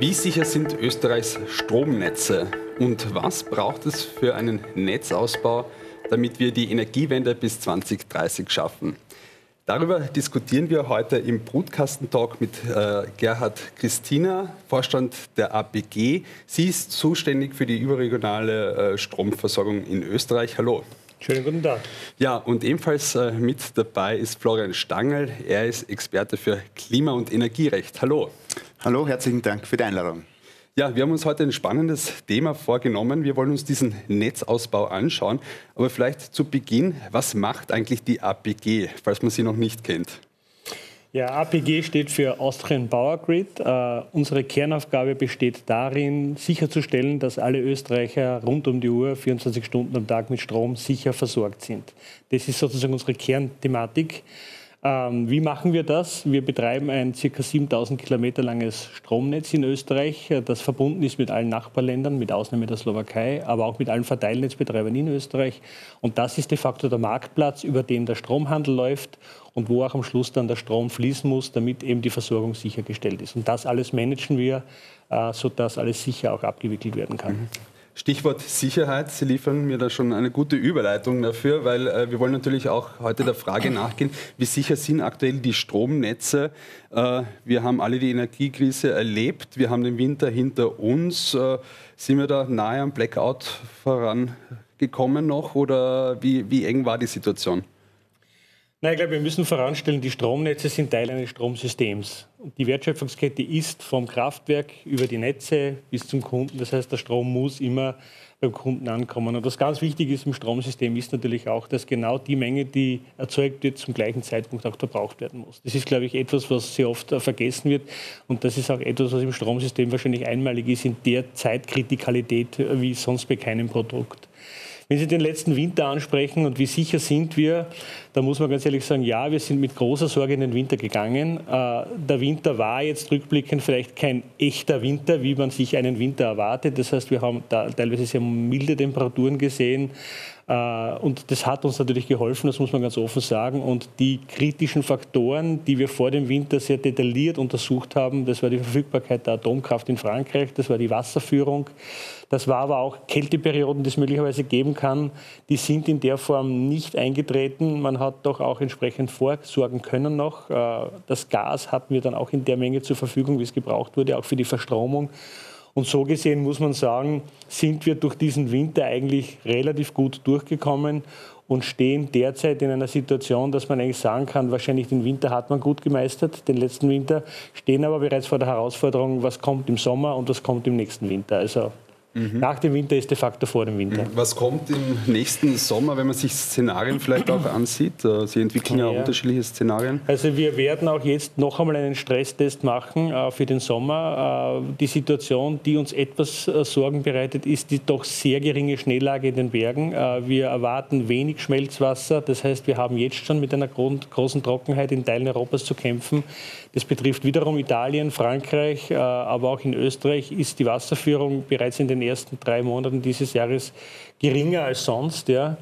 Wie sicher sind Österreichs Stromnetze und was braucht es für einen Netzausbau, damit wir die Energiewende bis 2030 schaffen? Darüber diskutieren wir heute im Brutkastentalk mit äh, Gerhard Christina, Vorstand der APG. Sie ist zuständig für die überregionale äh, Stromversorgung in Österreich. Hallo. Schönen guten Tag. Ja, und ebenfalls äh, mit dabei ist Florian Stangl. Er ist Experte für Klima- und Energierecht. Hallo. Hallo, herzlichen Dank für die Einladung. Ja, wir haben uns heute ein spannendes Thema vorgenommen. Wir wollen uns diesen Netzausbau anschauen. Aber vielleicht zu Beginn, was macht eigentlich die APG, falls man sie noch nicht kennt? Ja, APG steht für Austrian Power Grid. Uh, unsere Kernaufgabe besteht darin, sicherzustellen, dass alle Österreicher rund um die Uhr 24 Stunden am Tag mit Strom sicher versorgt sind. Das ist sozusagen unsere Kernthematik. Ähm, wie machen wir das? Wir betreiben ein ca. 7000 Kilometer langes Stromnetz in Österreich, äh, das verbunden ist mit allen Nachbarländern, mit Ausnahme der Slowakei, aber auch mit allen Verteilnetzbetreibern in Österreich. Und das ist de facto der Marktplatz, über den der Stromhandel läuft und wo auch am Schluss dann der Strom fließen muss, damit eben die Versorgung sichergestellt ist. Und das alles managen wir, äh, sodass alles sicher auch abgewickelt werden kann. Mhm. Stichwort Sicherheit. Sie liefern mir da schon eine gute Überleitung dafür, weil äh, wir wollen natürlich auch heute der Frage nachgehen, wie sicher sind aktuell die Stromnetze. Äh, wir haben alle die Energiekrise erlebt, wir haben den Winter hinter uns. Äh, sind wir da nahe am Blackout vorangekommen noch oder wie, wie eng war die Situation? Nein, ich glaube, wir müssen voranstellen, die Stromnetze sind Teil eines Stromsystems. Und die Wertschöpfungskette ist vom Kraftwerk über die Netze bis zum Kunden. Das heißt, der Strom muss immer beim Kunden ankommen. Und was ganz wichtig ist im Stromsystem, ist natürlich auch, dass genau die Menge, die erzeugt wird, zum gleichen Zeitpunkt auch verbraucht werden muss. Das ist, glaube ich, etwas, was sehr oft vergessen wird. Und das ist auch etwas, was im Stromsystem wahrscheinlich einmalig ist in der Zeitkritikalität wie sonst bei keinem Produkt. Wenn Sie den letzten Winter ansprechen und wie sicher sind wir, da muss man ganz ehrlich sagen, ja, wir sind mit großer Sorge in den Winter gegangen. Äh, der Winter war jetzt rückblickend vielleicht kein echter Winter, wie man sich einen Winter erwartet. Das heißt, wir haben teilweise sehr milde Temperaturen gesehen. Äh, und das hat uns natürlich geholfen, das muss man ganz offen sagen. Und die kritischen Faktoren, die wir vor dem Winter sehr detailliert untersucht haben, das war die Verfügbarkeit der Atomkraft in Frankreich, das war die Wasserführung, das war aber auch Kälteperioden, die es möglicherweise geben kann, die sind in der Form nicht eingetreten. Man hat doch auch entsprechend vorsorgen können noch. Äh, das Gas hatten wir dann auch in der Menge zur Verfügung, wie es gebraucht wurde, auch für die Verstromung. Und so gesehen muss man sagen, sind wir durch diesen Winter eigentlich relativ gut durchgekommen und stehen derzeit in einer Situation, dass man eigentlich sagen kann, wahrscheinlich den Winter hat man gut gemeistert, den letzten Winter, stehen aber bereits vor der Herausforderung, was kommt im Sommer und was kommt im nächsten Winter. Also Mhm. Nach dem Winter ist de facto vor dem Winter. Mhm. Was kommt im nächsten Sommer, wenn man sich Szenarien vielleicht auch ansieht? Äh, Sie entwickeln ja, ja unterschiedliche Szenarien. Also wir werden auch jetzt noch einmal einen Stresstest machen äh, für den Sommer. Äh, die Situation, die uns etwas äh, Sorgen bereitet, ist die doch sehr geringe Schneelage in den Bergen. Wir erwarten wenig Schmelzwasser. Das heißt, wir haben jetzt schon mit einer großen Trockenheit in Teilen Europas zu kämpfen. Das betrifft wiederum Italien, Frankreich, aber auch in Österreich ist die Wasserführung bereits in den den ersten drei Monaten dieses Jahres geringer als sonst. Ja.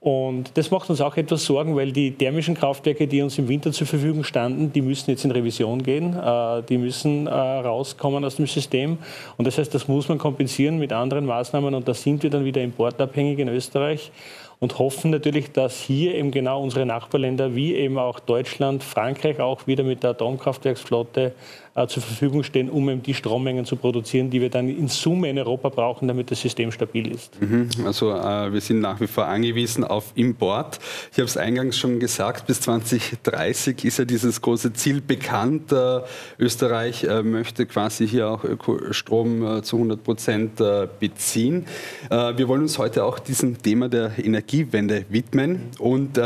Und das macht uns auch etwas Sorgen, weil die thermischen Kraftwerke, die uns im Winter zur Verfügung standen, die müssen jetzt in Revision gehen, äh, die müssen äh, rauskommen aus dem System. Und das heißt, das muss man kompensieren mit anderen Maßnahmen und da sind wir dann wieder importabhängig in Österreich und hoffen natürlich, dass hier eben genau unsere Nachbarländer wie eben auch Deutschland, Frankreich auch wieder mit der Atomkraftwerksflotte äh, zur Verfügung stehen, um eben die Strommengen zu produzieren, die wir dann in Summe in Europa brauchen, damit das System stabil ist. Mhm. Also äh, wir sind nach wie vor angewiesen auf Import. Ich habe es eingangs schon gesagt, bis 2030 ist ja dieses große Ziel bekannt. Äh, Österreich äh, möchte quasi hier auch Ökostrom äh, zu 100 Prozent äh, beziehen. wir wollen uns heute auch diesem Thema der Energie Energiewende widmen und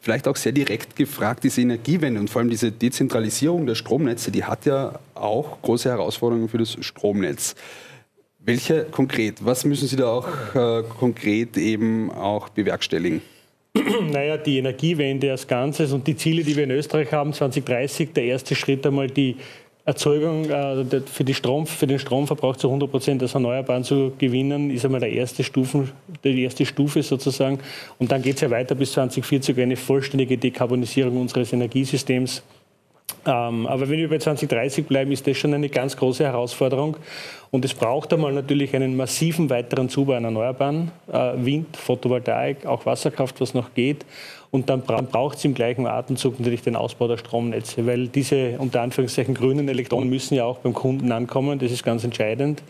vielleicht auch sehr direkt gefragt, diese Energiewende und vor allem diese Dezentralisierung der Stromnetze, die hat ja auch große Herausforderungen für das Stromnetz. Welche konkret? Was müssen Sie da auch äh, konkret eben auch bewerkstelligen? Naja, die Energiewende als Ganzes und die Ziele, die wir in Österreich haben, 2030, der erste Schritt einmal die Erzeugung äh, für, die Strom, für den Stromverbrauch zu 100 Prozent aus Erneuerbaren zu gewinnen, ist einmal der erste Stufen, die erste Stufe sozusagen. Und dann geht es ja weiter bis 2040 eine vollständige Dekarbonisierung unseres Energiesystems Ähm, aber wenn wir bei 2030 bleiben, ist das schon eine ganz große Herausforderung. Und es braucht einmal natürlich einen massiven weiteren Zubau an Erneuerbaren, äh, Wind, Photovoltaik, auch Wasserkraft, was noch geht. Und dann braucht es im gleichen Atemzug natürlich den Ausbau der Stromnetze, weil diese unter Anführungszeichen grünen Elektronen müssen ja auch beim Kunden ankommen. Das ist ganz entscheidend.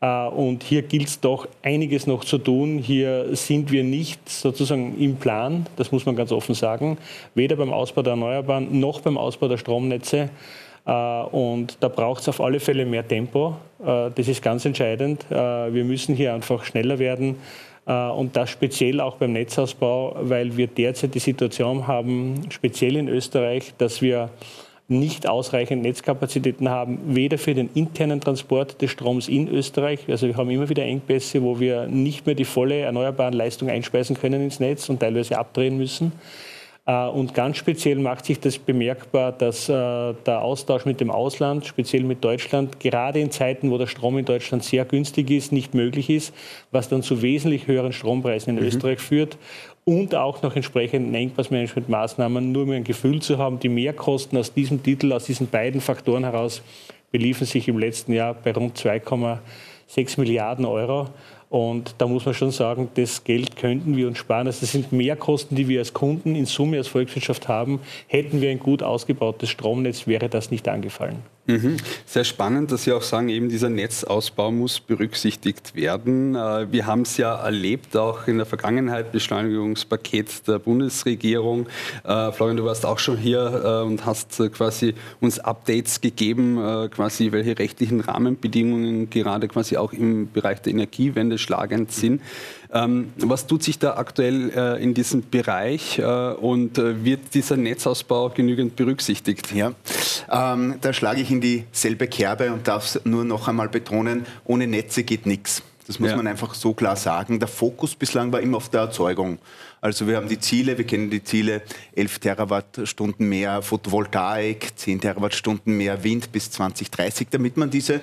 Äh, und hier gilt es doch einiges noch zu tun. Hier sind wir nicht sozusagen im Plan, das muss man ganz offen sagen, weder beim Ausbau der Erneuerbaren noch beim Ausbau der Stromnetze. Äh, und da braucht es auf alle Fälle mehr Tempo. Äh, das ist ganz entscheidend. Wir müssen hier einfach schneller werden. Und das speziell auch beim Netzausbau, weil wir derzeit die Situation haben, speziell in Österreich, dass wir nicht ausreichend Netzkapazitäten haben, weder für den internen Transport des Stroms in Österreich, also wir haben immer wieder Engpässe, wo wir nicht mehr die volle erneuerbaren Leistung einspeisen können ins Netz und teilweise abdrehen müssen. Äh, und ganz speziell macht sich das bemerkbar, dass äh, der Austausch mit dem Ausland, speziell mit Deutschland, gerade in Zeiten, wo der Strom in Deutschland sehr günstig ist, nicht möglich ist, was dann zu wesentlich höheren Strompreisen in mhm. Österreich führt und auch noch entsprechenden Engpassmanagementmaßnahmen, nur um ein Gefühl zu haben, die Mehrkosten aus diesem Titel, aus diesen beiden Faktoren heraus beliefen sich im letzten Jahr bei rund 2,6 Milliarden Euro. Und da muss man schon sagen, das Geld könnten wir uns sparen. Also das sind Mehrkosten, die wir als Kunden in Summe als Volkswirtschaft haben. Hätten wir ein gut ausgebautes Stromnetz, wäre das nicht angefallen. Mhm. Sehr spannend, dass Sie auch sagen, eben dieser Netzausbau muss berücksichtigt werden. Äh, wir haben es ja erlebt, auch in der Vergangenheit, Beschleunigungspaket der Bundesregierung. Äh, Florian, du warst auch schon hier äh, und hast quasi uns Updates gegeben, quasi welche rechtlichen Rahmenbedingungen gerade quasi auch im Bereich der Energiewende schlagend sind. Ähm, was tut sich da aktuell äh, in diesem Bereich äh, und äh, wird dieser Netzausbau genügend berücksichtigt? Ja, ähm, da schlage ich in dieselbe Kerbe und darf es nur noch einmal betonen, ohne Netze geht nichts. Das muss ja. man einfach so klar sagen. Der Fokus bislang war immer auf der Erzeugung. Also wir haben die Ziele, wir kennen die Ziele, 11 Terawattstunden mehr Photovoltaik, 10 Terawattstunden mehr Wind bis 2030, damit man diese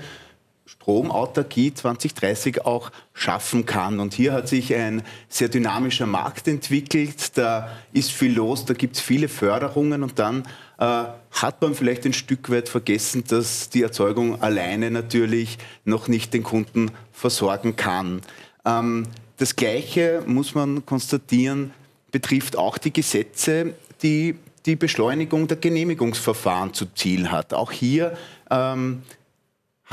Stromautarkie 2030 auch schaffen kann. Und hier hat sich ein sehr dynamischer Markt entwickelt, da ist viel los, da gibt es viele Förderungen und dann äh, hat man vielleicht ein Stück weit vergessen, dass die Erzeugung alleine natürlich noch nicht den Kunden versorgen kann. Ähm, das Gleiche muss man konstatieren, betrifft auch die Gesetze, die die Beschleunigung der Genehmigungsverfahren zu Ziel hat. Auch hier ähm,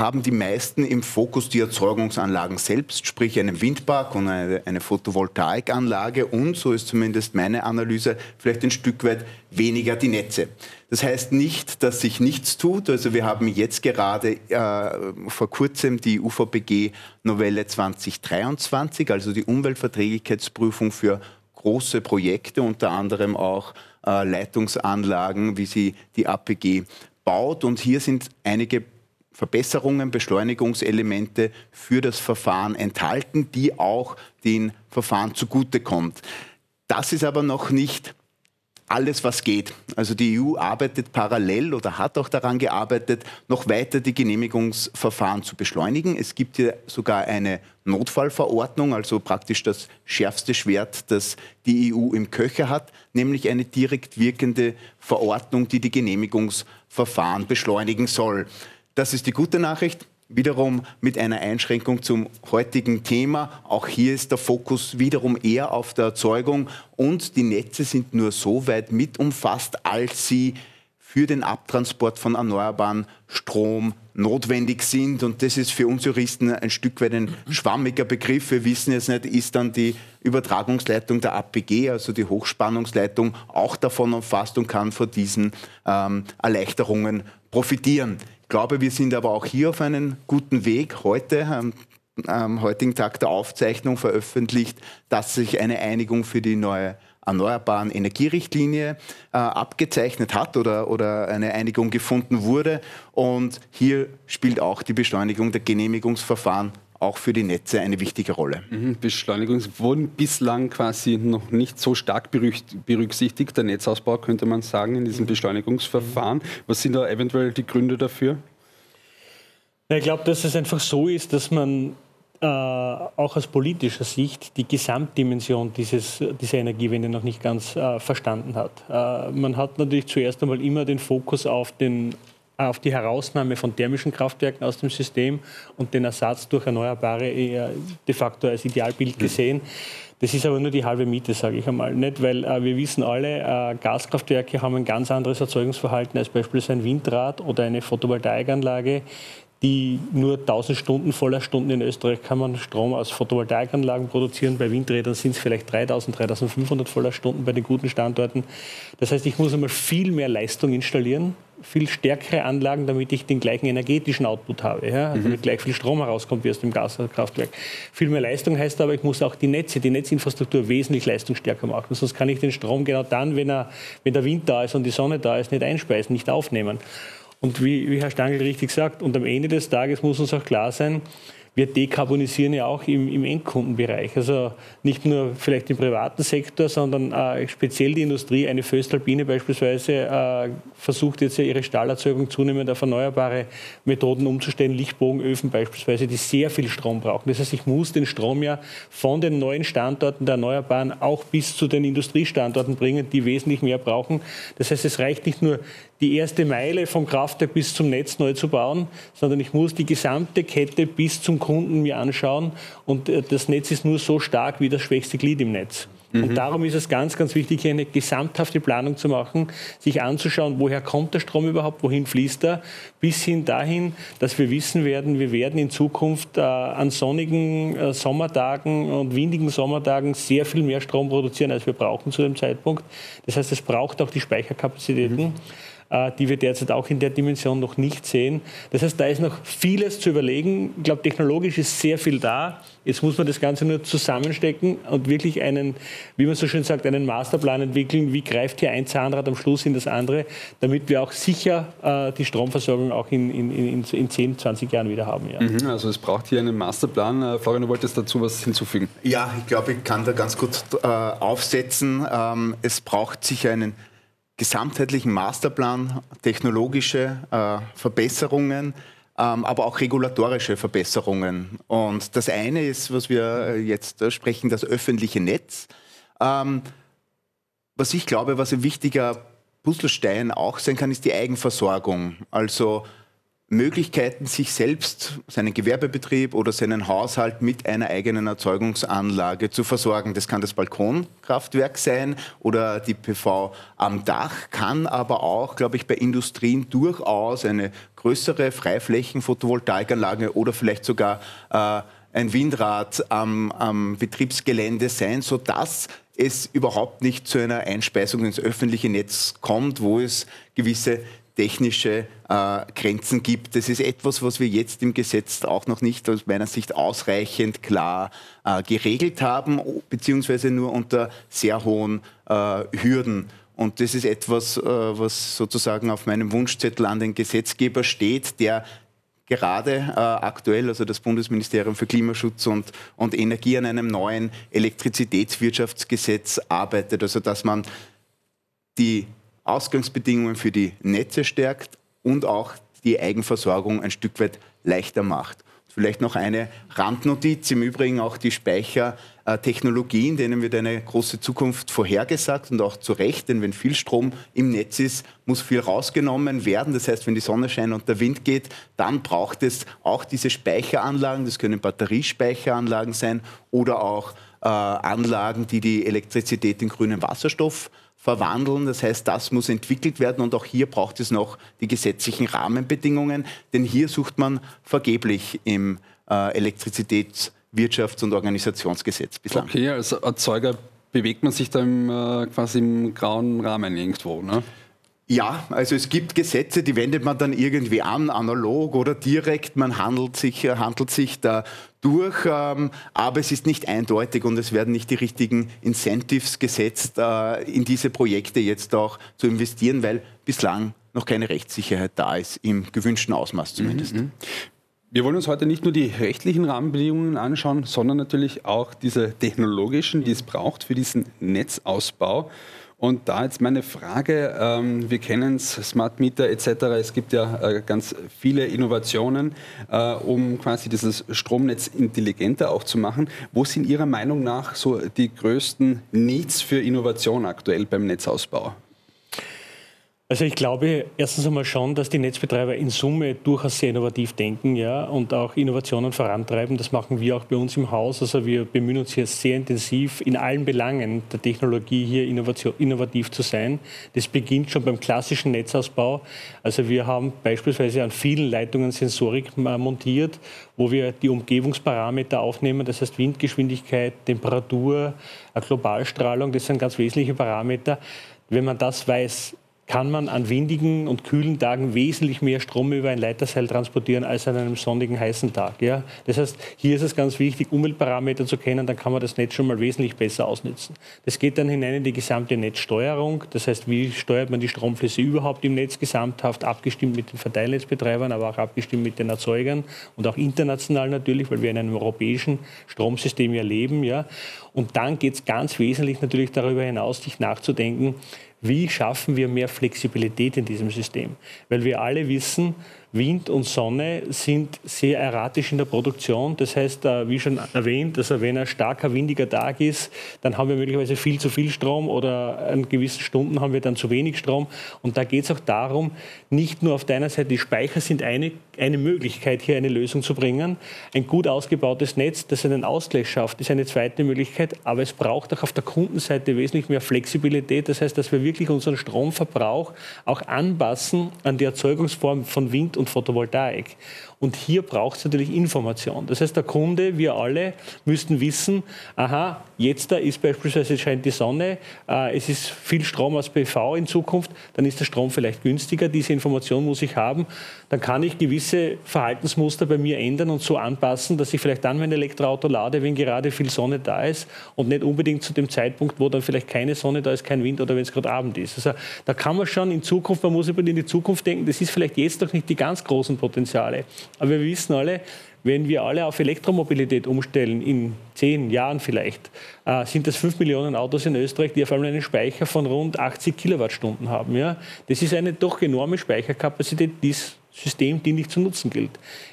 haben die meisten im Fokus die Erzeugungsanlagen selbst, sprich einen Windpark und eine, eine, Photovoltaikanlage und, so ist zumindest meine Analyse, vielleicht ein Stück weit weniger die Netze. Das heißt nicht, dass sich nichts tut. Also wir haben jetzt gerade äh, vor kurzem die UVPG-Novelle 2023, also die Umweltverträglichkeitsprüfung für große Projekte, unter anderem auch äh, Leitungsanlagen, wie sie die APG baut. Und hier sind einige Verbesserungen, Beschleunigungselemente für das Verfahren enthalten, die auch den Verfahren zugutekommt. Das ist aber noch nicht alles, was geht. Also die EU arbeitet parallel oder hat auch daran gearbeitet, noch weiter die Genehmigungsverfahren zu beschleunigen. Es gibt hier sogar eine Notfallverordnung, also praktisch das schärfste Schwert, das die EU im Köcher hat, nämlich eine direkt wirkende Verordnung, die die Genehmigungsverfahren beschleunigen soll. Das ist die gute Nachricht. Wiederum mit einer Einschränkung zum heutigen Thema. Auch hier ist der Fokus wiederum eher auf der Erzeugung und die Netze sind nur so weit mit umfasst, als sie für den Abtransport von erneuerbaren Strom notwendig sind. Und das ist für uns Juristen ein Stück weit ein schwammiger Begriff. Wir wissen jetzt nicht, ist dann die Übertragungsleitung der APG, also die Hochspannungsleitung, auch davon umfasst und kann von diesen ähm, Erleichterungen profitieren glaube, wir sind aber auch hier auf einem guten Weg. Heute, am, am heutigen Tag der Aufzeichnung, veröffentlicht, dass sich eine Einigung für die neue erneuerbaren Energierichtlinie äh, abgezeichnet hat oder, oder eine Einigung gefunden wurde. Und hier spielt auch die Beschleunigung der Genehmigungsverfahren auch für die Netze eine wichtige Rolle. Mhm, Beschleunigung wurden bislang quasi noch nicht so stark berücksichtigt, der Netzausbau könnte man sagen, in diesem Beschleunigungsverfahren. Was sind da eventuell die Gründe dafür? Ich glaube, dass es einfach so ist, dass man äh, auch aus politischer Sicht die Gesamtdimension dieses, dieser Energiewende noch nicht ganz äh, verstanden hat. Äh, man hat natürlich zuerst einmal immer den Fokus auf den auf die Herausnahme von thermischen Kraftwerken aus dem System und den Ersatz durch Erneuerbare de facto als Idealbild gesehen. Das ist aber nur die halbe Miete, sage ich einmal. Nicht, weil äh, wir wissen alle, äh, Gaskraftwerke haben ein ganz anderes Erzeugungsverhalten als beispielsweise ein Windrad oder eine Photovoltaikanlage die nur 1000 Stunden voller Stunden in Österreich kann man Strom aus Photovoltaikanlagen produzieren. Bei Windrädern sind es vielleicht 3000, 3500 voller Stunden bei den guten Standorten. Das heißt, ich muss einmal viel mehr Leistung installieren, viel stärkere Anlagen, damit ich den gleichen energetischen Output habe. Ja? Also mhm. damit gleich viel Strom herauskommt wie aus dem Gaskraftwerk. Viel mehr Leistung heißt aber, ich muss auch die Netze, die Netzinfrastruktur wesentlich leistungsstärker machen. Sonst kann ich den Strom genau dann, wenn, er, wenn der Wind da ist und die Sonne da ist, nicht einspeisen, nicht aufnehmen. Und wie, wie Herr Stangl richtig sagt, und am Ende des Tages muss uns auch klar sein, wir dekarbonisieren ja auch im, im, Endkundenbereich. Also nicht nur vielleicht im privaten Sektor, sondern äh, speziell die Industrie. Eine Föstalpine beispielsweise äh, versucht jetzt ja ihre Stahlerzeugung zunehmend auf erneuerbare Methoden umzustellen, Lichtbogenöfen beispielsweise, die sehr viel Strom brauchen. Das heißt, ich muss den Strom ja von den neuen Standorten der Erneuerbaren auch bis zu den Industriestandorten bringen, die wesentlich mehr brauchen. Das heißt, es reicht nicht nur die erste Meile vom Kraftwerk bis zum Netz neu zu bauen, sondern ich muss die gesamte Kette bis zum Kunden mir anschauen. Und äh, das Netz ist nur so stark wie das schwächste Glied im Netz. Mhm. Und darum ist es ganz, ganz wichtig, hier eine gesamthafte Planung zu machen, sich anzuschauen, woher kommt der Strom überhaupt, wohin fließt er, bis hin dahin, dass wir wissen werden, wir werden in Zukunft äh, an sonnigen äh, Sommertagen und windigen Sommertagen sehr viel mehr Strom produzieren, als wir brauchen zu dem Zeitpunkt. Das heißt, es braucht auch die Speicherkapazitäten. Mhm. Äh, die wir derzeit auch in der Dimension noch nicht sehen. Das heißt, da ist noch vieles zu überlegen. Ich glaube, technologisch ist sehr viel da. Jetzt muss man das Ganze nur zusammenstecken und wirklich einen, wie man so schön sagt, einen Masterplan entwickeln. Wie greift hier ein Zahnrad am Schluss in das andere, damit wir auch sicher äh, die Stromversorgung auch in, in, in, in 10, 20 Jahren wieder haben. Ja. Mhm, also es braucht hier einen Masterplan. Äh, Florian, du wolltest dazu was hinzufügen? Ja, ich glaube, ich kann da ganz kurz äh, aufsetzen. Ähm, es braucht sicher einen gesamtheitlichen Masterplan, technologische äh, Verbesserungen, ähm, aber auch regulatorische Verbesserungen. Und das eine ist, was wir jetzt sprechen, das öffentliche Netz. Ähm, was ich glaube, was ein wichtiger Puzzlestein auch sein kann, ist die Eigenversorgung. Also Möglichkeiten, sich selbst, seinen Gewerbebetrieb oder seinen Haushalt mit einer eigenen Erzeugungsanlage zu versorgen. Das kann das Balkonkraftwerk sein oder die PV am Dach, kann aber auch, glaube ich, bei Industrien durchaus eine größere Freiflächen-Photovoltaikanlage oder vielleicht sogar äh, ein Windrad am, am Betriebsgelände sein, sodass es überhaupt nicht zu einer Einspeisung ins öffentliche Netz kommt, wo es gewisse technische äh, Grenzen gibt. Das ist etwas, was wir jetzt im Gesetz auch noch nicht aus meiner Sicht ausreichend klar äh, geregelt haben, beziehungsweise nur unter sehr hohen äh, Hürden. Und das ist etwas, äh, was sozusagen auf meinem Wunschzettel an den Gesetzgeber steht, der gerade äh, aktuell, also das Bundesministerium für Klimaschutz und, und Energie an einem neuen Elektrizitätswirtschaftsgesetz arbeitet, also dass man die Ausgangsbedingungen für die Netze stärkt und auch die Eigenversorgung ein Stück weit leichter macht. Vielleicht noch eine Randnotiz, im Übrigen auch die Speichertechnologien, denen wird eine große Zukunft vorhergesagt und auch zu Recht, denn wenn viel Strom im Netz ist, muss viel rausgenommen werden. Das heißt, wenn die Sonne scheint und der Wind geht, dann braucht es auch diese Speicheranlagen, das können Batteriespeicheranlagen sein oder auch äh, Anlagen, die die Elektrizität in grünen Wasserstoff verwandeln. Das heißt, das muss entwickelt werden und auch hier braucht es noch die gesetzlichen Rahmenbedingungen, denn hier sucht man vergeblich im äh, Elektrizitätswirtschafts- und Organisationsgesetz bislang. Okay, als Erzeuger bewegt man sich da im, äh, quasi im grauen Rahmen irgendwo, ne? Ja, also es gibt Gesetze, die wendet man dann irgendwie an, analog oder direkt. Man handelt sich, handelt sich da durch, ähm, aber es ist nicht eindeutig und es werden nicht die richtigen Incentives gesetzt, äh, in diese Projekte jetzt auch zu investieren, weil bislang noch keine Rechtssicherheit da ist, im gewünschten Ausmaß zumindest. Mhm. Wir wollen uns heute nicht nur die rechtlichen Rahmenbedingungen anschauen, sondern natürlich auch diese technologischen, die es braucht für diesen Netzausbau. Und da jetzt meine Frage, ähm, wir kennen es, Smart Meter etc., es gibt ja äh, ganz viele Innovationen, äh, um quasi dieses Stromnetz intelligenter auch zu machen. Wo sind Ihrer Meinung nach so die größten Needs für Innovation aktuell beim Netzausbau? Also ich glaube erstens einmal schon, dass die Netzbetreiber in Summe durchaus sehr innovativ denken ja, und auch Innovationen vorantreiben. Das machen wir auch bei uns im Haus. Also wir bemühen uns hier sehr intensiv in allen Belangen der Technologie hier innovativ zu sein. Das beginnt schon beim klassischen Netzausbau. Also wir haben beispielsweise an vielen Leitungen Sensorik montiert, wo wir die Umgebungsparameter aufnehmen, das heißt Windgeschwindigkeit, Temperatur, Globalstrahlung, das sind ganz wesentliche Parameter. Wenn man das weiß, kann man an windigen und kühlen Tagen wesentlich mehr Strom über ein Leiterseil transportieren als an einem sonnigen, heißen Tag. Ja? Das heißt, hier ist es ganz wichtig, Umweltparameter zu kennen, dann kann man das Netz schon mal wesentlich besser ausnutzen. Das geht dann hinein in die gesamte Netzsteuerung, das heißt, wie steuert man die Stromflüsse überhaupt im Netz gesamthaft, abgestimmt mit den Verteilnetzbetreibern, aber auch abgestimmt mit den Erzeugern und auch international natürlich, weil wir in einem europäischen Stromsystem ja leben. Ja? Und dann geht es ganz wesentlich natürlich darüber hinaus, sich nachzudenken, wie schaffen wir mehr Flexibilität in diesem System? Weil wir alle wissen, Wind und Sonne sind sehr erratisch in der Produktion. Das heißt, äh, wie schon erwähnt, also wenn ein starker, windiger Tag ist, dann haben wir möglicherweise viel zu viel Strom oder an gewissen Stunden haben wir dann zu wenig Strom. Und da geht es auch darum, nicht nur auf deiner Seite, die Speicher sind eine, eine Möglichkeit, hier eine Lösung zu bringen. Ein gut ausgebautes Netz, das einen Ausgleich schafft, ist eine zweite Möglichkeit. Aber es braucht auch auf der Kundenseite wesentlich mehr Flexibilität. Das heißt, dass wir wirklich unseren Stromverbrauch auch anpassen an die Erzeugungsform von Wind und Photovoltaik. Und hier braucht es natürlich Information. Das heißt, der Kunde, wir alle müssten wissen, aha, jetzt da ist beispielsweise scheint die Sonne, äh, es ist viel Strom aus PV in Zukunft, dann ist der Strom vielleicht günstiger. Diese Information muss ich haben. Dann kann ich gewisse Verhaltensmuster bei mir ändern und so anpassen, dass ich vielleicht dann mein Elektroauto lade, wenn gerade viel Sonne da ist und nicht unbedingt zu dem Zeitpunkt, wo dann vielleicht keine Sonne da ist, kein Wind oder wenn es gerade Abend ist. Also da kann man schon in Zukunft, man muss über in die Zukunft denken, das ist vielleicht jetzt noch nicht die ganz großen Potenziale. Aber wir wissen alle, wenn wir alle auf Elektromobilität umstellen, in zehn Jahren vielleicht, äh, sind das fünf Millionen Autos in Österreich, die auf einmal einen Speicher von rund 80 Kilowattstunden haben. Ja? Das ist eine doch enorme Speicherkapazität, die System, die nicht zu nutzen gilt.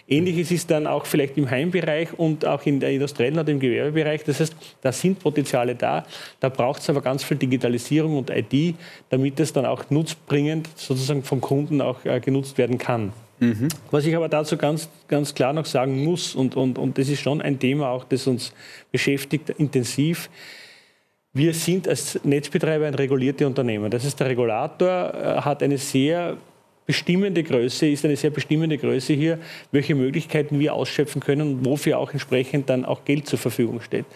Ähnliches ist dann auch vielleicht im Heimbereich und auch in der industriellen oder im Gewerbebereich. Das heißt, da sind Potenziale da. Da braucht es aber ganz viel Digitalisierung und IT, damit es dann auch nutzbringend sozusagen vom Kunden auch äh, genutzt werden kann. Mhm. Was ich aber dazu ganz, ganz klar noch sagen muss, und, und, und das ist schon ein Thema auch, das uns beschäftigt intensiv, wir sind als Netzbetreiber ein reguliertes Unternehmen. Das heißt, der Regulator äh, hat eine sehr bestimmende Größe, ist eine sehr bestimmende Größe hier, welche Möglichkeiten wir ausschöpfen können und wofür auch entsprechend dann auch Geld zur Verfügung steht.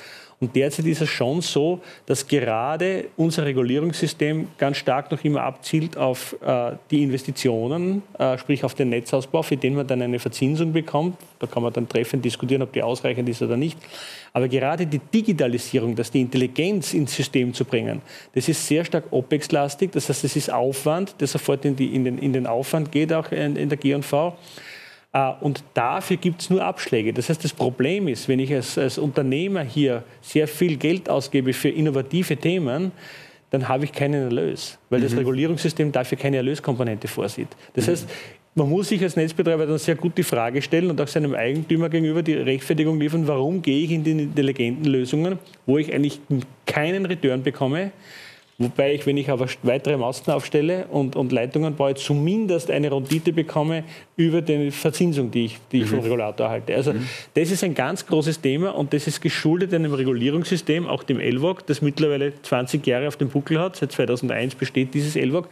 Und derzeit ist es schon so, dass gerade unser Regulierungssystem ganz stark noch immer abzielt auf äh, die Investitionen, äh, sprich auf den Netzausbau, für den man dann eine Verzinsung bekommt. Da kann man dann treffend diskutieren, ob die ausreichend ist oder nicht. Aber gerade die Digitalisierung, dass die Intelligenz ins System zu bringen, das ist sehr stark OPEX-lastig. Das heißt, es ist Aufwand, der sofort in, die, in, den, in den Aufwand geht, auch in, in der G&V. Äh, und dafür gibt es nur Abschläge. Das heißt, das Problem ist, wenn ich als, als Unternehmer hier sehr viel Geld ausgebe für innovative Themen, dann habe ich keinen Erlös, weil mhm. das Regulierungssystem dafür keine Erlöskomponente vorsieht. Das mhm. heißt, man muss sich als Netzbetreiber dann sehr gut die Frage stellen und auch seinem Eigentümer gegenüber die Rechtfertigung liefern, warum gehe ich in die intelligenten Lösungen, wo ich eigentlich keinen Return bekomme, Wobei ich, wenn ich aber weitere Masten aufstelle und, und Leitungen baue, zumindest eine Rendite bekomme über die Verzinsung, die ich, die ich mhm. vom Regulator erhalte. Also mhm. das ist ein ganz großes Thema und das ist geschuldet einem Regulierungssystem, auch dem LWOG, das mittlerweile 20 Jahre auf dem Buckel hat. Seit 2001 besteht dieses LWOG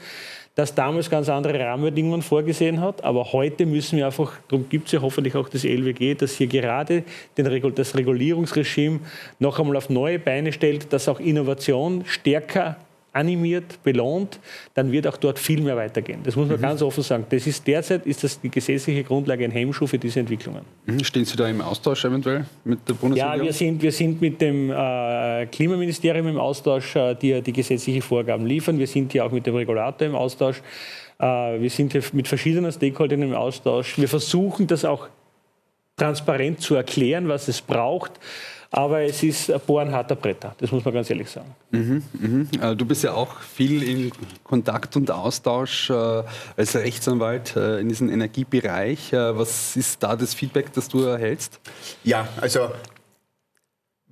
das damals ganz andere Rahmenbedingungen vorgesehen hat. Aber heute müssen wir einfach, darum gibt es ja hoffentlich auch das LWG, dass hier gerade den, das Regulierungsregime noch einmal auf neue Beine stellt, dass auch Innovation stärker animiert, belohnt, dann wird auch dort viel mehr weitergehen. Das muss man mhm. ganz offen sagen. Das ist derzeit ist das die gesetzliche Grundlage ein Hemmschuh für diese Entwicklungen. Mhm. Stehen Sie da im Austausch eventuell mit der Bundesregierung? Ja, wir sind, wir sind mit dem äh, Klimaministerium im Austausch, äh, die die gesetzliche Vorgaben liefern. Wir sind hier auch mit dem Regulator im Austausch. Äh, wir sind hier mit verschiedenen Stakeholdern im Austausch. Wir versuchen das auch transparent zu erklären, was es braucht aber es ist ein Bohren harter Bretter, das muss man ganz ehrlich sagen. Mhm, mhm. Äh, du bist ja auch viel in Kontakt und Austausch äh, als Rechtsanwalt äh, in diesem Energiebereich. Äh, was ist da das Feedback, das du erhältst? Ja, also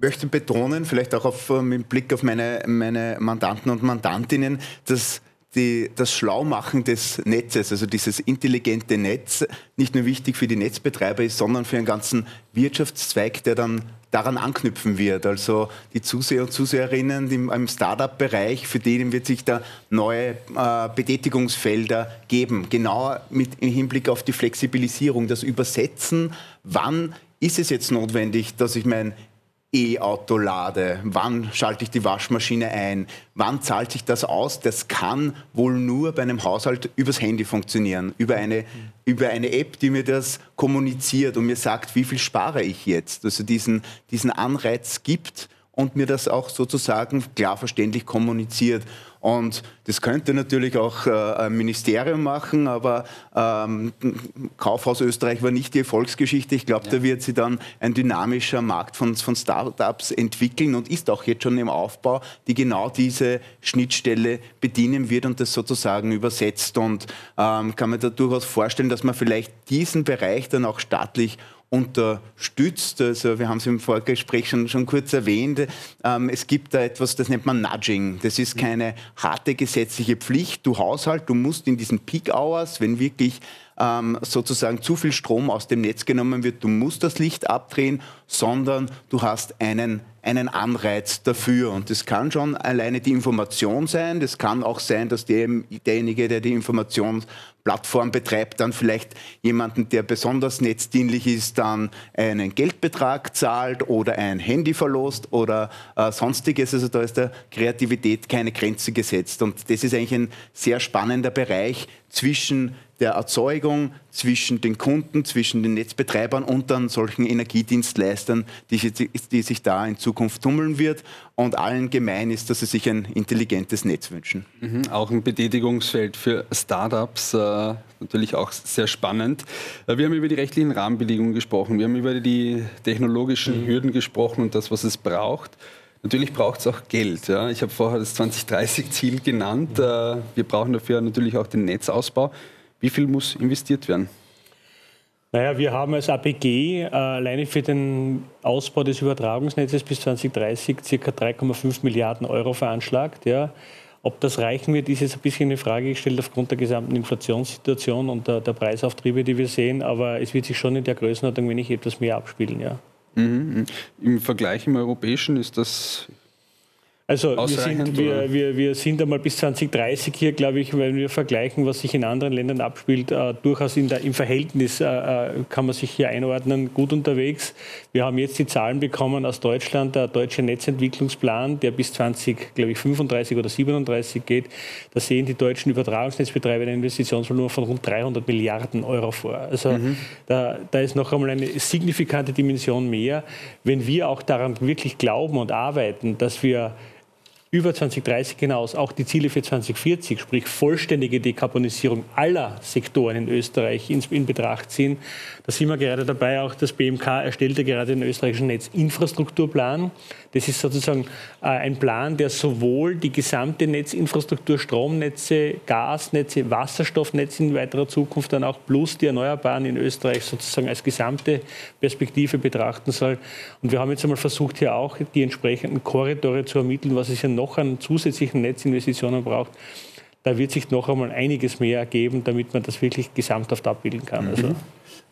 möchte betonen, vielleicht auch auf, mit Blick auf meine, meine Mandanten und Mandantinnen, dass die, das Schlaumachen des Netzes, also dieses intelligente Netz, nicht nur wichtig für die Netzbetreiber ist, sondern für einen ganzen Wirtschaftszweig, der dann daran anknüpfen wird. Also die Zuseher und Zuseherinnen im, im Startup-Bereich, für denen wird sich da neue äh, Betätigungsfelder geben. Genau mit im Hinblick auf die Flexibilisierung, das Übersetzen, wann ist es jetzt notwendig, dass ich mein E-Auto lade, wann schalte ich die Waschmaschine ein, wann zahlt sich das aus, das kann wohl nur bei einem Haushalt übers Handy funktionieren, über eine, über eine App, die mir das kommuniziert und mir sagt, wie viel spare ich jetzt, also diesen, diesen Anreiz gibt und mir das auch sozusagen klar verständlich kommuniziert. Und das könnte natürlich auch äh, ein Ministerium machen, aber ähm, Kaufhaus Österreich war nicht die Erfolgsgeschichte. Ich glaube, ja. da wird sich dann ein dynamischer Markt von, von Startups entwickeln und ist auch jetzt schon im Aufbau, die genau diese Schnittstelle bedienen wird und das sozusagen übersetzt. Und ähm, kann man da durchaus vorstellen, dass man vielleicht diesen Bereich dann auch staatlich unterstützt. Also wir haben es im Vorgespräch schon, schon kurz erwähnt. Ähm, es gibt da etwas, das nennt man Nudging. Das ist keine harte gesetzliche Pflicht. Du Haushalt, du musst in diesen Peak Hours, wenn wirklich ähm, sozusagen zu viel Strom aus dem Netz genommen wird, du musst das Licht abdrehen, sondern du hast einen einen Anreiz dafür. Und das kann schon alleine die Information sein. Das kann auch sein, dass der, derjenige, der die Informationsplattform betreibt, dann vielleicht jemanden, der besonders netzdienlich ist, dann einen Geldbetrag zahlt oder ein Handy verlost oder äh, sonstiges. Also da ist der Kreativität keine Grenze gesetzt. Und das ist eigentlich ein sehr spannender Bereich zwischen der Erzeugung zwischen den Kunden, zwischen den Netzbetreibern und dann solchen Energiedienstleistern, die, die, sich da in Zukunft tummeln wird. Und allen gemein ist, dass sie sich ein intelligentes Netz wünschen. Mhm, auch ein Betätigungsfeld für Startups, äh, natürlich auch sehr spannend. Äh, wir haben über die rechtlichen Rahmenbedingungen gesprochen, wir haben über die technologischen mhm. Hürden gesprochen und das, was es braucht. Natürlich braucht es auch Geld. Ja. Ich habe vorher das 2030-Ziel genannt. Äh, wir brauchen dafür natürlich auch den Netzausbau. Wie viel muss investiert werden? Naja, wir haben als APG äh, alleine für den Ausbau des Übertragungsnetzes bis 2030 ca. 3,5 Milliarden Euro veranschlagt. Ja. Ob das reichen wird, ist jetzt ein bisschen eine Frage gestellt aufgrund der gesamten Inflationssituation und der, der Preisauftriebe, die wir sehen. Aber es wird sich schon in der Größenordnung, nicht etwas mehr abspielen. Ja. Mhm. mhm. Im Vergleich im europäischen ist das also wir sind, wir, wir, wir sind einmal bis 2030 hier, glaube ich, wenn wir vergleichen, was sich in anderen Ländern abspielt, äh, durchaus der, im Verhältnis äh, äh, kann man sich hier einordnen, gut unterwegs. Wir haben jetzt die Zahlen bekommen aus Deutschland, der deutsche Netzentwicklungsplan, der bis 20, glaube ich, 35 oder 37 geht. Da sehen die deutschen Übertragungsnetzbetreiber ein Investitionsvolumen von rund 300 Milliarden Euro vor. Also mhm. da, da ist noch einmal eine signifikante Dimension mehr. Wenn wir auch daran wirklich glauben und arbeiten, dass wir über 2030 hinaus auch die Ziele für 2040, sprich vollständige Dekarbonisierung aller Sektoren in Österreich in, in Betracht ziehen. Da sind wir gerade dabei, auch das BMK erstellte gerade den österreichischen Netzinfrastrukturplan. Das ist sozusagen äh, ein Plan, der sowohl die gesamte Netzinfrastruktur, Stromnetze, Gasnetze, Wasserstoffnetze in weiterer Zukunft dann auch plus die Erneuerbaren in Österreich sozusagen als gesamte Perspektive betrachten soll. Und wir haben jetzt einmal versucht, hier auch die entsprechenden Korridore zu ermitteln, was es ja noch an zusätzlichen Netzinvestitionen braucht da wird sich noch einmal einiges mehr ergeben, damit man das wirklich gesamthaft abbilden kann. Mhm. Also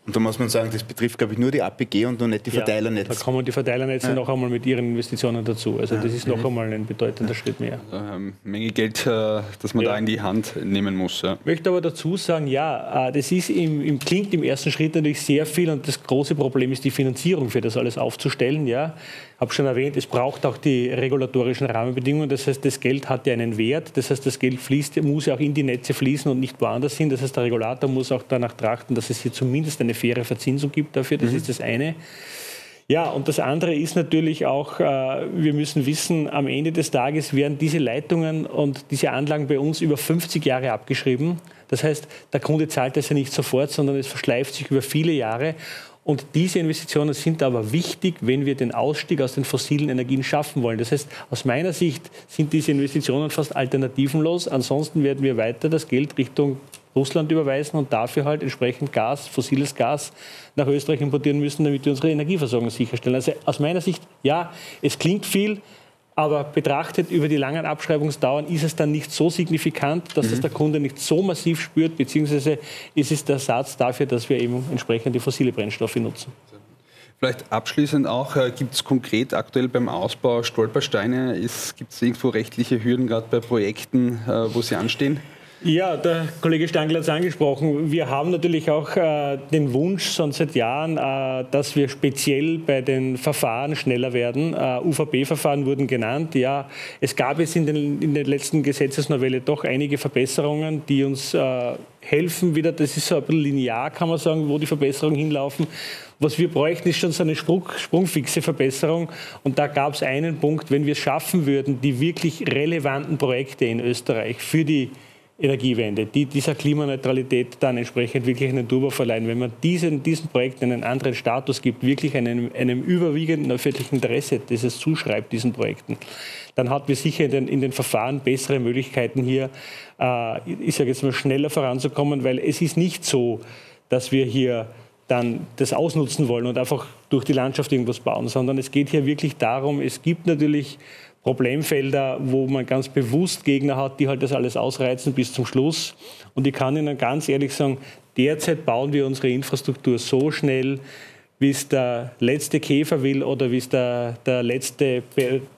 und da muss man sagen, das betrifft, glaube ich, nur die APG und noch nicht die Verteilernetze. Ja, da kommen die Verteilernetze ja. noch einmal mit ihren Investitionen dazu. Also ja. das ist noch mhm. einmal ein bedeutender Schritt mehr. Ähm, Menge Geld, äh, das man da in die Hand nehmen muss. Ich möchte aber dazu sagen, ja, äh, das ist im, im, klingt im ersten Schritt natürlich sehr viel und das große Problem ist die Finanzierung für das alles aufzustellen. Ja habe schon erwähnt, es braucht auch die regulatorischen Rahmenbedingungen. Das heißt, das Geld hat ja einen Wert. Das heißt, das Geld fließt, muss ja auch in die Netze fließen und nicht woanders hin. Das heißt, der Regulator muss auch danach trachten, dass es hier zumindest eine faire Verzinsung gibt dafür. Das mhm. ist das eine. Ja, und das andere ist natürlich auch, äh, wir müssen wissen, am Ende des Tages werden diese Leitungen und diese Anlagen bei uns über 50 Jahre abgeschrieben. Das heißt, der Kunde zahlt das ja nicht sofort, sondern es verschleift sich über viele Jahre. Und diese Investitionen sind aber wichtig, wenn wir den Ausstieg aus den fossilen Energien schaffen wollen. Das heißt, aus meiner Sicht sind diese Investitionen fast alternativenlos. Ansonsten werden wir weiter das Geld Richtung Russland überweisen und dafür halt entsprechend Gas, fossiles Gas nach Österreich importieren müssen, damit wir unsere Energieversorgung sicherstellen. Also aus meiner Sicht, ja, es klingt viel, aber betrachtet über die langen Abschreibungsdauern ist es dann nicht so signifikant, dass mhm. es der Kunde nicht so massiv spürt, beziehungsweise ist es der Satz dafür, dass wir eben entsprechend die fossile Brennstoffe nutzen. Vielleicht abschließend auch, äh, gibt es konkret aktuell beim Ausbau Stolpersteine? Gibt es irgendwo rechtliche Hürden, gerade bei Projekten, äh, wo sie anstehen? Ja, der Kollege Stangl hat es angesprochen. Wir haben natürlich auch äh, den Wunsch schon seit Jahren, äh, dass wir speziell bei den Verfahren schneller werden. Äh, UVP-Verfahren wurden genannt. Ja, es gab jetzt in, den, in der letzten Gesetzesnovelle doch einige Verbesserungen, die uns äh, helfen wieder. Das ist so ein bisschen linear, kann man sagen, wo die Verbesserungen hinlaufen. Was wir bräuchten, ist schon so eine Sprung, sprungfixe Verbesserung. Und da gab es einen Punkt, wenn wir es schaffen würden, die wirklich relevanten Projekte in Österreich für die Energiewende, die dieser Klimaneutralität dann entsprechend wirklich einen Turbo verleihen. Wenn man diesen, diesen Projekten einen anderen Status gibt, wirklich einem, einem überwiegenden öffentlichen Interesse, das es zuschreibt, diesen Projekten, dann hat wir sicher in den, in den Verfahren bessere Möglichkeiten hier, äh, ich sage jetzt mal, schneller voranzukommen, weil es ist nicht so, dass wir hier dann das ausnutzen wollen und einfach durch die Landschaft irgendwas bauen, sondern es geht hier wirklich darum, es gibt natürlich Problemfelder, wo man ganz bewusst Gegner hat, die halt das alles ausreizen bis zum Schluss. Und ich kann Ihnen ganz ehrlich sagen, derzeit bauen wir unsere Infrastruktur so schnell, wie es der letzte Käfer will oder wie es der, der letzte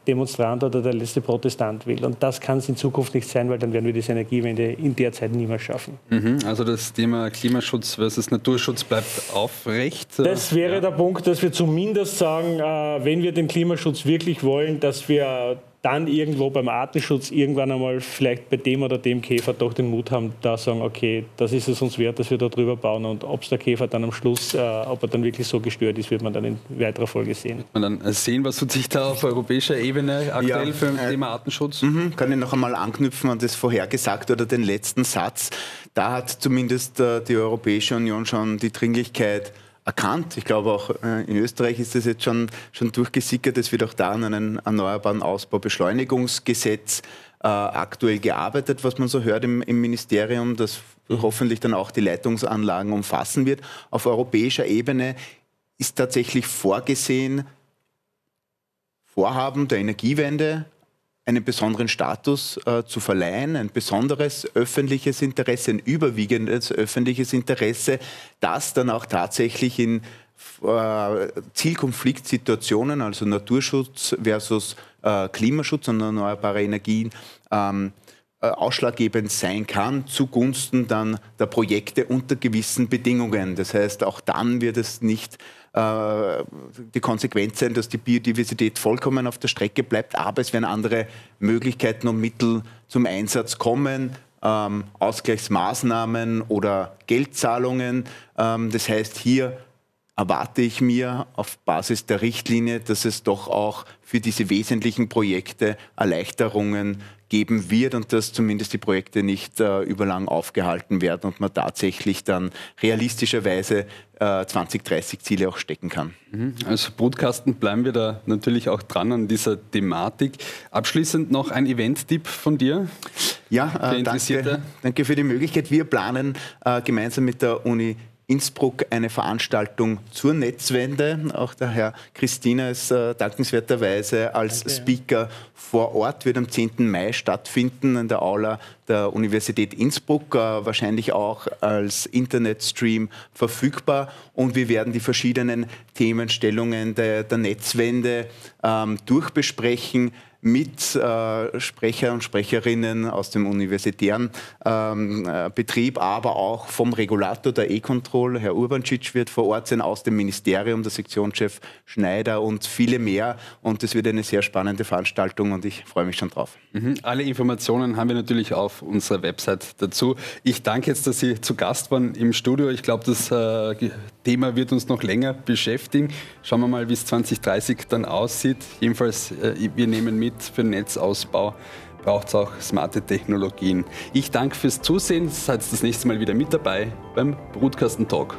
Demonstrant oder der letzte Protestant will. Und das kann es in Zukunft nicht sein, weil dann werden wir diese Energiewende in der Zeit niemals schaffen. Mhm, also das Thema Klimaschutz versus Naturschutz bleibt aufrecht? Das wäre ja. der Punkt, dass wir zumindest sagen, äh, wenn wir den Klimaschutz wirklich wollen, dass wir dann irgendwo beim Artenschutz irgendwann einmal vielleicht bei dem oder dem Käfer doch den Mut haben, da sagen, okay, das ist es uns wert, dass wir da drüber bauen und ob es der Käfer dann am Schluss, äh, ob er dann wirklich so gestört ist, wird man dann in weiterer Folge sehen. Man dann sehen, was tut sich da auf europäischer Ebene aktuell ja, für das äh, Thema Artenschutz? Mhm, kann ich noch einmal anknüpfen an das vorhergesagte oder den letzten Satz. Da hat zumindest äh, die Europäische Union schon die Dringlichkeit erkannt. Ich glaube auch äh, in Österreich ist das jetzt schon, schon durchgesickert. Es wird auch da an einem erneuerbaren Ausbaubeschleunigungsgesetz äh, aktuell gearbeitet, was man so hört im, im Ministerium, das hoffentlich dann auch die Leitungsanlagen umfassen wird. Auf europäischer Ebene ist tatsächlich vorgesehen, Vorhaben der Energiewende einen besonderen Status äh, zu verleihen, ein besonderes öffentliches Interesse, ein überwiegendes öffentliches Interesse, das dann auch tatsächlich in äh, Zielkonfliktsituationen, also Naturschutz versus äh, Klimaschutz und erneuerbare Energien, ähm, äh, ausschlaggebend sein kann zugunsten dann der Projekte unter gewissen Bedingungen. Das heißt, auch dann wird es nicht die Konsequenz sein, dass die Biodiversität vollkommen auf der Strecke bleibt, aber es werden andere Möglichkeiten und Mittel zum Einsatz kommen. Ähm, Ausgleichsmaßnahmen oder Geldzahlungen. Ähm, das heißt, hier erwarte ich mir auf Basis der Richtlinie, dass es doch auch für diese wesentlichen Projekte Erleichterungen geben wird und dass zumindest die Projekte nicht äh, überlang aufgehalten werden und man tatsächlich dann realistischerweise äh, 2030 Ziele auch stecken kann. Mhm. Als Brutkasten bleiben wir da natürlich auch dran an dieser Thematik. Abschließend noch ein Event-Tipp von dir. Ja, äh, danke, danke für die Möglichkeit. Wir planen äh, gemeinsam mit der Uni Innsbruck eine Veranstaltung zur Netzwende. Auch der Herr Christina ist äh, dankenswerterweise als Danke. Speaker vor Ort, wird am 10. Mai stattfinden in der Aula der Universität Innsbruck, äh, wahrscheinlich auch als Internetstream verfügbar. Und wir werden die verschiedenen Themenstellungen der, der Netzwende ähm, durchbesprechen mit äh, Sprecher und Sprecherinnen aus dem universitären ähm, äh, Betrieb, aber auch vom Regulator der E-Control. Herr Urbancic wird vor Ort sein, aus dem Ministerium, der Sektionschef Schneider und viele mehr. Und es wird eine sehr spannende Veranstaltung und ich freue mich schon drauf. Mhm. Alle Informationen haben wir natürlich auf unserer Website dazu. Ich danke jetzt, dass Sie zu Gast waren im Studio. Ich glaube, das äh, Thema wird uns noch länger beschäftigen. Schauen wir mal, wie es 2030 dann aussieht. Jedenfalls, äh, wir nehmen mit, mit für den Netzausbau braucht es auch smarte Technologien. Ich danke fürs Zusehen. Seid das nächste Mal wieder mit dabei beim Brutkasten Talk.